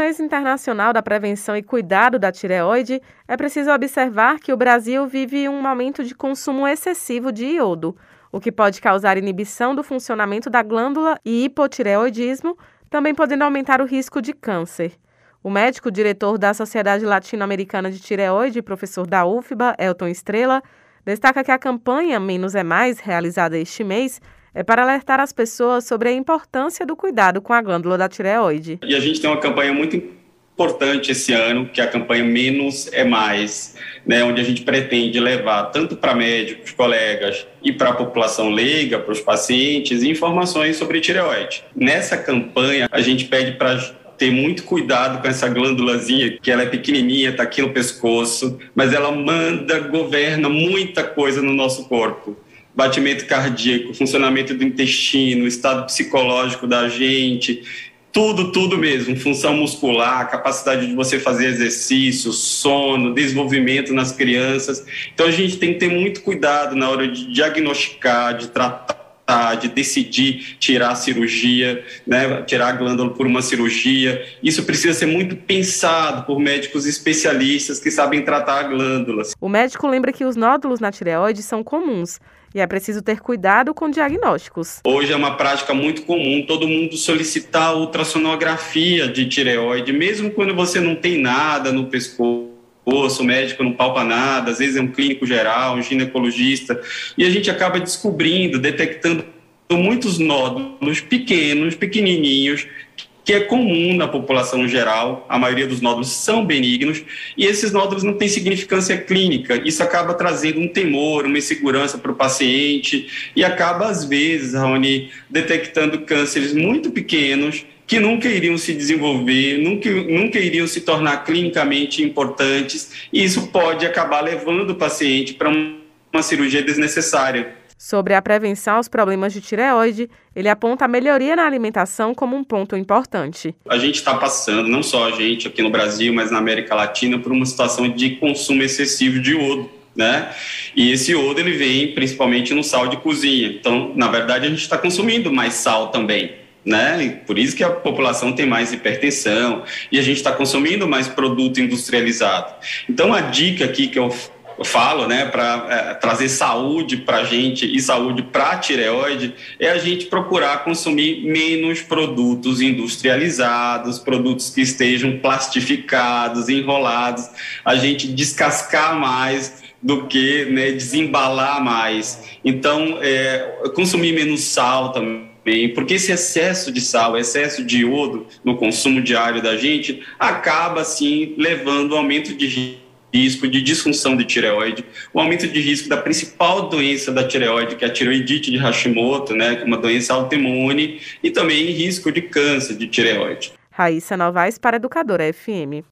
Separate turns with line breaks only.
mês internacional da prevenção e cuidado da tireoide, é preciso observar que o Brasil vive um momento de consumo excessivo de iodo, o que pode causar inibição do funcionamento da glândula e hipotireoidismo, também podendo aumentar o risco de câncer. O médico diretor da Sociedade Latino-Americana de Tireoide, professor da UFBA, Elton Estrela, destaca que a campanha Menos é Mais, realizada este mês, é para alertar as pessoas sobre a importância do cuidado com a glândula da tireoide.
E a gente tem uma campanha muito importante esse ano, que é a campanha Menos é Mais, né, onde a gente pretende levar tanto para médicos, colegas e para a população leiga, para os pacientes, informações sobre tireoide. Nessa campanha, a gente pede para ter muito cuidado com essa glândulazinha, que ela é pequenininha, está aqui no pescoço, mas ela manda, governa muita coisa no nosso corpo batimento cardíaco, funcionamento do intestino, estado psicológico da gente, tudo, tudo mesmo, função muscular, capacidade de você fazer exercício, sono, desenvolvimento nas crianças. Então a gente tem que ter muito cuidado na hora de diagnosticar, de tratar de decidir tirar a cirurgia, né, tirar a glândula por uma cirurgia. Isso precisa ser muito pensado por médicos especialistas que sabem tratar a glândula.
O médico lembra que os nódulos na tireoide são comuns e é preciso ter cuidado com diagnósticos.
Hoje é uma prática muito comum todo mundo solicitar ultrassonografia de tireoide, mesmo quando você não tem nada no pescoço o médico não palpa nada, às vezes é um clínico geral, um ginecologista, e a gente acaba descobrindo, detectando muitos nódulos pequenos, pequenininhos, que é comum na população geral, a maioria dos nódulos são benignos, e esses nódulos não têm significância clínica. Isso acaba trazendo um temor, uma insegurança para o paciente, e acaba, às vezes, Raoni, detectando cânceres muito pequenos que nunca iriam se desenvolver, nunca, nunca iriam se tornar clinicamente importantes, e isso pode acabar levando o paciente para uma cirurgia desnecessária.
Sobre a prevenção aos problemas de tireoide, ele aponta a melhoria na alimentação como um ponto importante.
A gente está passando, não só a gente aqui no Brasil, mas na América Latina, por uma situação de consumo excessivo de iodo. Né? E esse iodo ele vem principalmente no sal de cozinha. Então, na verdade, a gente está consumindo mais sal também né? Por isso que a população tem mais hipertensão e a gente está consumindo mais produto industrializado. Então, a dica aqui que eu falo, né, para é, trazer saúde para a gente e saúde para a tireoide, é a gente procurar consumir menos produtos industrializados, produtos que estejam plastificados, enrolados, a gente descascar mais do que né, desembalar mais. Então, é, consumir menos sal também porque esse excesso de sal, excesso de iodo no consumo diário da gente acaba assim levando ao aumento de risco de disfunção de tireoide, o aumento de risco da principal doença da tireoide, que é a tireoidite de Hashimoto, né, é uma doença autoimune, e também risco de câncer de tireoide.
Raíssa Novaes para Educadora FM.